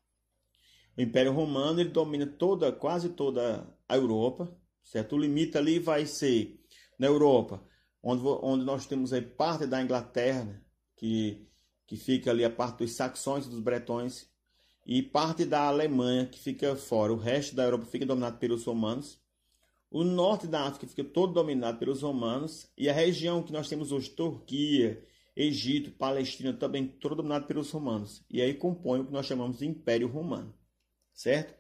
O Império Romano ele domina toda, quase toda a Europa, certo? O limite ali vai ser na Europa, onde, onde nós temos aí parte da Inglaterra, né? que, que fica ali a parte dos saxões e dos bretões, e parte da Alemanha, que fica fora. O resto da Europa fica dominado pelos romanos. O norte da África fica todo dominado pelos romanos. E a região que nós temos hoje, Turquia, Egito, Palestina, também todo dominado pelos romanos. E aí compõe o que nós chamamos de Império Romano. Certo?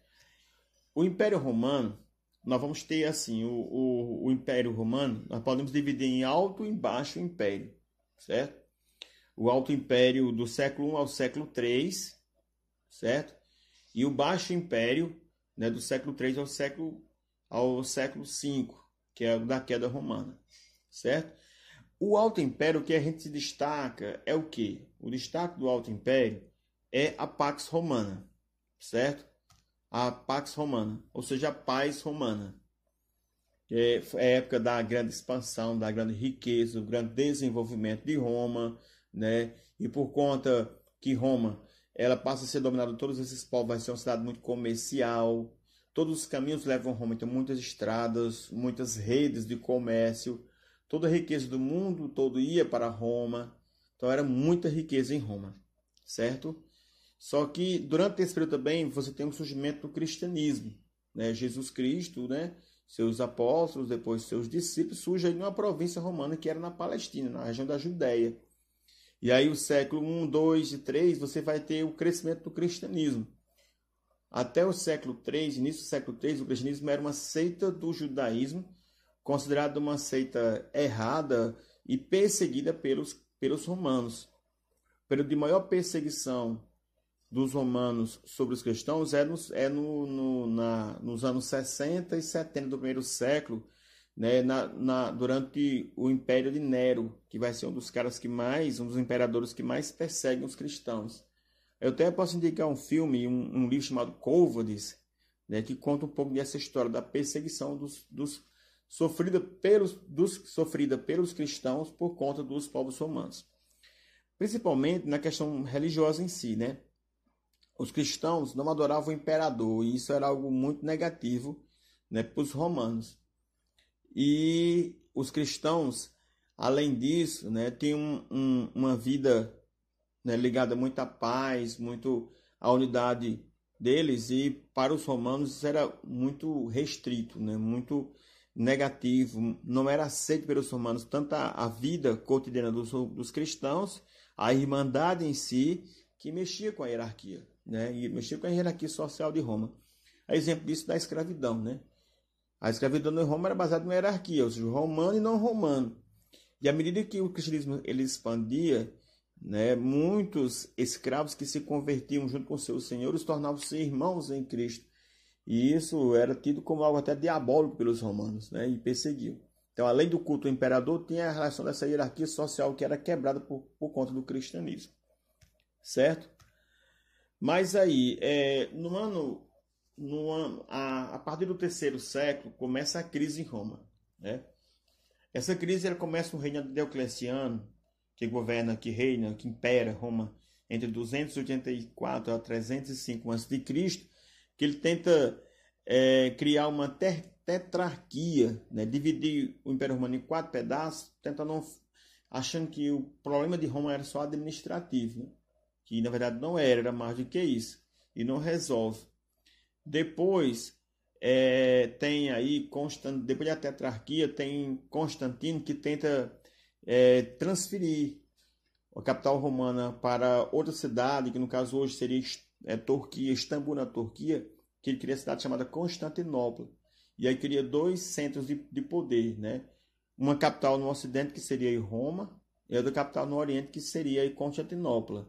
O Império Romano, nós vamos ter assim, o, o, o Império Romano, nós podemos dividir em Alto e Baixo Império. Certo? O Alto Império do século I ao século III certo? E o Baixo Império, né, do século III ao século ao século V, que é da queda romana, certo? O Alto Império, o que a gente se destaca é o que? O destaque do Alto Império é a Pax Romana, certo? A Pax Romana, ou seja, a paz romana. É, é a época da grande expansão, da grande riqueza, do grande desenvolvimento de Roma, né? E por conta que Roma ela passa a ser dominada por todos esses povos, vai ser uma cidade muito comercial. Todos os caminhos levam a Roma, então muitas estradas, muitas redes de comércio. Toda a riqueza do mundo todo ia para Roma. Então era muita riqueza em Roma, certo? Só que durante esse período também você tem o surgimento do cristianismo. Né? Jesus Cristo, né? seus apóstolos, depois seus discípulos, surgem em uma província romana que era na Palestina, na região da Judéia. E aí o século 1, 2 e 3, você vai ter o crescimento do cristianismo. Até o século 3, início do século 3, o cristianismo era uma seita do judaísmo, considerada uma seita errada e perseguida pelos, pelos romanos. O período de maior perseguição dos romanos sobre os cristãos é, nos, é no, no, na, nos anos 60 e 70 do primeiro século, né, na, na, durante o Império de Nero, que vai ser um dos caras que mais, um dos imperadores que mais perseguem os cristãos. Eu até posso indicar um filme, um, um livro chamado Côvades, né, que conta um pouco dessa história da perseguição dos, dos sofrida pelos, dos, sofrida pelos cristãos por conta dos povos romanos. Principalmente na questão religiosa em si, né? Os cristãos não adoravam o imperador e isso era algo muito negativo né, para os romanos. E os cristãos, além disso, né, têm um, um, uma vida né, ligada muito à paz, muito à unidade deles, e para os romanos isso era muito restrito, né, muito negativo, não era aceito pelos romanos tanto a, a vida cotidiana dos, dos cristãos, a irmandade em si, que mexia com a hierarquia, né, e mexia com a hierarquia social de Roma. A exemplo disso da escravidão, né? A escravidão em Roma era baseada numa hierarquia, ou seja, romano e não romano. E à medida que o cristianismo ele expandia, né, muitos escravos que se convertiam junto com seus senhores tornavam-se irmãos em Cristo. E isso era tido como algo até diabólico pelos romanos, né, e perseguiam. Então, além do culto ao imperador, tinha a relação dessa hierarquia social que era quebrada por, por conta do cristianismo. Certo? Mas aí, é, no ano no ano, a, a partir do terceiro século, começa a crise em Roma. Né? Essa crise ela começa no reino de Diocleciano, que governa, que reina, que impera Roma entre 284 a 305 a.C., que ele tenta é, criar uma tetrarquia, né? dividir o Império Romano em quatro pedaços, tentando achando que o problema de Roma era só administrativo, né? Que na verdade não era, era mais do que isso, e não resolve. Depois é, tem aí, Constant, depois da tetrarquia, tem Constantino que tenta é, transferir a capital romana para outra cidade, que no caso hoje seria é, Turquia, Istambul na Turquia, que ele queria a cidade chamada Constantinopla. E aí queria dois centros de, de poder, né? Uma capital no ocidente, que seria Roma, e outra capital no oriente, que seria Constantinopla,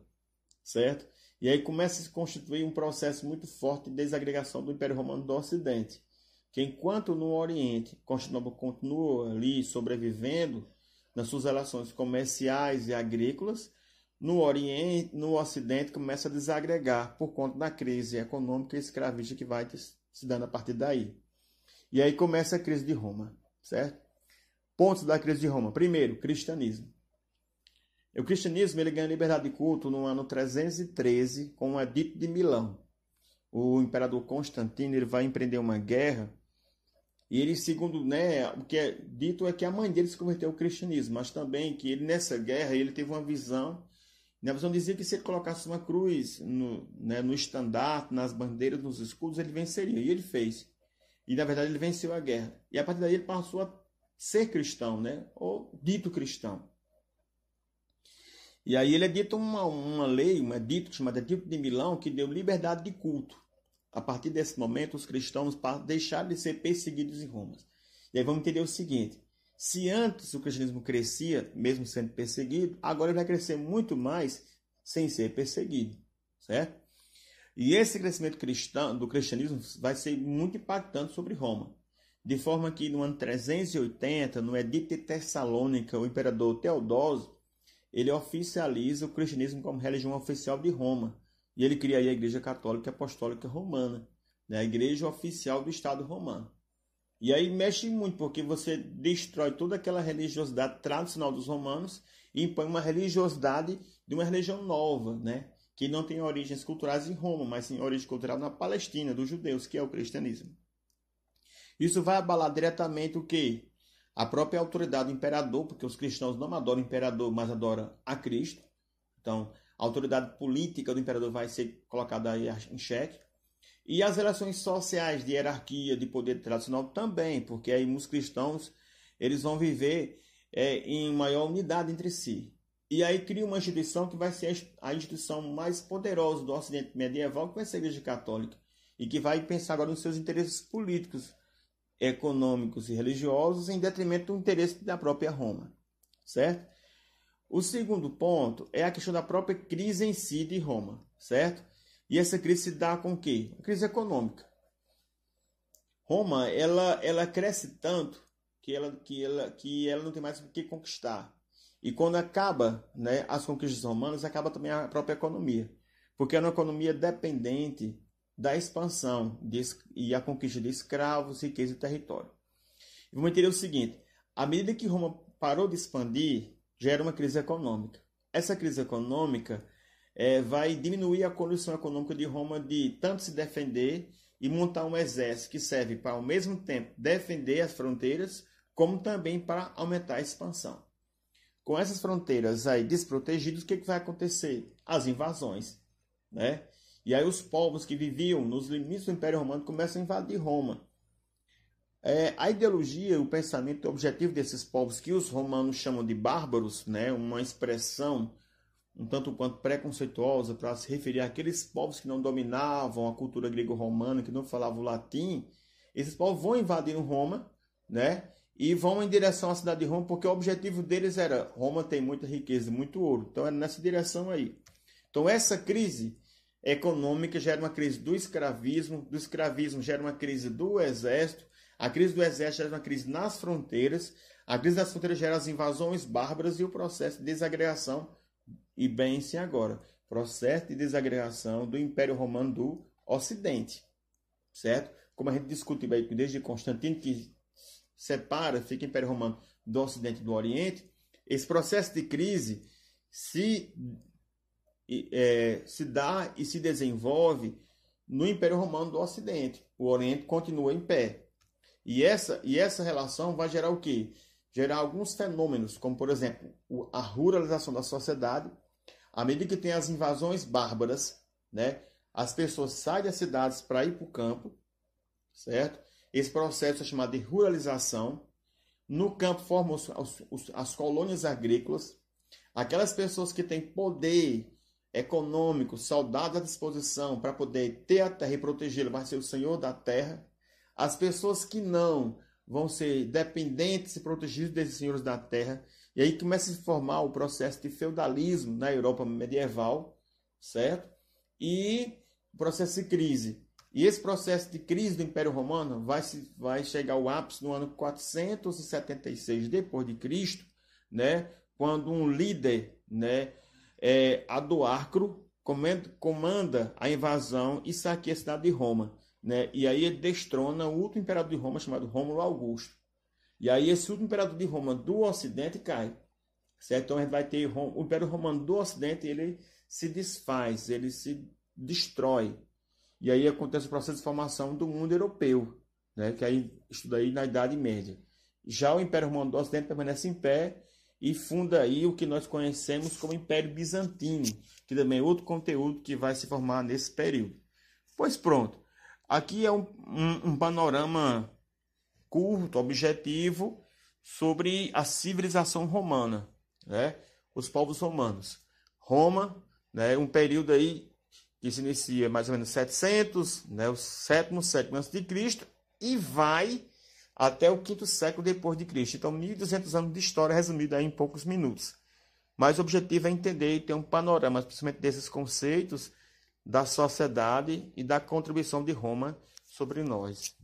certo? E aí começa a se constituir um processo muito forte de desagregação do Império Romano do Ocidente, que enquanto no Oriente Constantinopla continua ali sobrevivendo nas suas relações comerciais e agrícolas, no Oriente, no Ocidente começa a desagregar por conta da crise econômica e escravista que vai se dando a partir daí. E aí começa a crise de Roma, certo? Pontos da crise de Roma. Primeiro, cristianismo. O cristianismo ele ganha liberdade de culto no ano 313 com o Edito de Milão. O imperador Constantino ele vai empreender uma guerra e ele, segundo né, o que é dito, é que a mãe dele se converteu ao cristianismo, mas também que ele nessa guerra ele teve uma visão a visão dizia que se ele colocasse uma cruz no, né, no estandarte, nas bandeiras, nos escudos, ele venceria. E ele fez. E na verdade ele venceu a guerra. E a partir daí ele passou a ser cristão, né? ou dito cristão. E aí ele é dito uma, uma lei, uma dito chamada Dito de Milão, que deu liberdade de culto. A partir desse momento, os cristãos deixaram de ser perseguidos em Roma. E aí vamos entender o seguinte: se antes o cristianismo crescia, mesmo sendo perseguido, agora ele vai crescer muito mais sem ser perseguido, certo? E esse crescimento cristão, do cristianismo vai ser muito impactante sobre Roma. De forma que no ano 380, no Edito de Tessalônica, o imperador Teodósio, ele oficializa o cristianismo como religião oficial de Roma. E ele cria aí a Igreja Católica Apostólica Romana, né? a igreja oficial do Estado romano. E aí mexe muito, porque você destrói toda aquela religiosidade tradicional dos romanos e impõe uma religiosidade de uma religião nova, né? que não tem origens culturais em Roma, mas tem origem cultural na Palestina, dos judeus, que é o cristianismo. Isso vai abalar diretamente o que? A própria autoridade do imperador, porque os cristãos não adoram o imperador, mas adoram a Cristo. Então, a autoridade política do imperador vai ser colocada aí em xeque. E as relações sociais de hierarquia, de poder tradicional também, porque aí os cristãos eles vão viver é, em maior unidade entre si. E aí cria uma instituição que vai ser a instituição mais poderosa do Ocidente medieval, que vai ser a Igreja Católica, e que vai pensar agora nos seus interesses políticos, econômicos e religiosos, em detrimento do interesse da própria Roma, certo? O segundo ponto é a questão da própria crise em si de Roma, certo? E essa crise se dá com o quê? A crise econômica. Roma, ela, ela cresce tanto que ela, que, ela, que ela não tem mais o que conquistar. E quando acaba né, as conquistas romanas, acaba também a própria economia. Porque é uma economia dependente da expansão de, e a conquista de escravos, riqueza e território. Vamos entender o seguinte: à medida que Roma parou de expandir, gera uma crise econômica. Essa crise econômica é, vai diminuir a condição econômica de Roma de tanto se defender e montar um exército que serve para, ao mesmo tempo, defender as fronteiras, como também para aumentar a expansão. Com essas fronteiras aí desprotegidas, o que, que vai acontecer? As invasões. Né? E aí os povos que viviam nos limites do Império Romano começam a invadir Roma. É, a ideologia, o pensamento o objetivo desses povos, que os romanos chamam de bárbaros, né? uma expressão um tanto quanto preconceituosa para se referir àqueles povos que não dominavam a cultura grego-romana, que não falavam latim, esses povos vão invadir Roma, né? E vão em direção à cidade de Roma, porque o objetivo deles era Roma tem muita riqueza, muito ouro. Então era nessa direção aí. Então essa crise econômica gera uma crise do escravismo, do escravismo gera uma crise do exército, a crise do exército gera uma crise nas fronteiras, a crise das fronteiras gera as invasões bárbaras e o processo de desagregação e bem-se agora, processo de desagregação do Império Romano do Ocidente, certo? Como a gente discutiu aí desde Constantino, que separa, fica o Império Romano do Ocidente e do Oriente, esse processo de crise se, é, se dá e se desenvolve no Império Romano do Ocidente. O Oriente continua em pé. E essa, e essa relação vai gerar o quê? Gerar alguns fenômenos, como por exemplo, a ruralização da sociedade. À medida que tem as invasões bárbaras, né, as pessoas saem das cidades para ir para o campo, certo? Esse processo é chamado de ruralização. No campo formam as colônias agrícolas. Aquelas pessoas que têm poder econômico, saudade à disposição para poder ter a terra e protegê-la, vai ser o Senhor da terra. As pessoas que não vão ser dependentes e protegidos desses senhores da terra. E aí começa a se formar o processo de feudalismo na Europa medieval, certo? E o processo de crise. E esse processo de crise do Império Romano vai, se, vai chegar ao ápice no ano 476 depois de Cristo, né? Quando um líder, né, é, Adoarcro comanda, comanda a invasão e saqueia a cidade de Roma. Né? E aí ele destrona o último imperador de Roma, chamado Rômulo Augusto. E aí esse último imperador de Roma do Ocidente cai. Certo? Então a gente vai ter o Império Romano do Ocidente, ele se desfaz, ele se destrói. E aí acontece o processo de formação do mundo europeu, né? que aí estuda aí na Idade Média. Já o Império Romano do Ocidente permanece em pé e funda aí o que nós conhecemos como Império Bizantino, que também é outro conteúdo que vai se formar nesse período. Pois pronto, aqui é um, um, um panorama curto, objetivo, sobre a civilização romana, né? os povos romanos. Roma, né, um período aí que se inicia mais ou menos 700, né, o sétimo, sétimo antes de Cristo, e vai até o quinto século depois de Cristo. Então, 1.200 anos de história resumida em poucos minutos. Mas o objetivo é entender e ter um panorama, principalmente desses conceitos da sociedade e da contribuição de Roma sobre nós.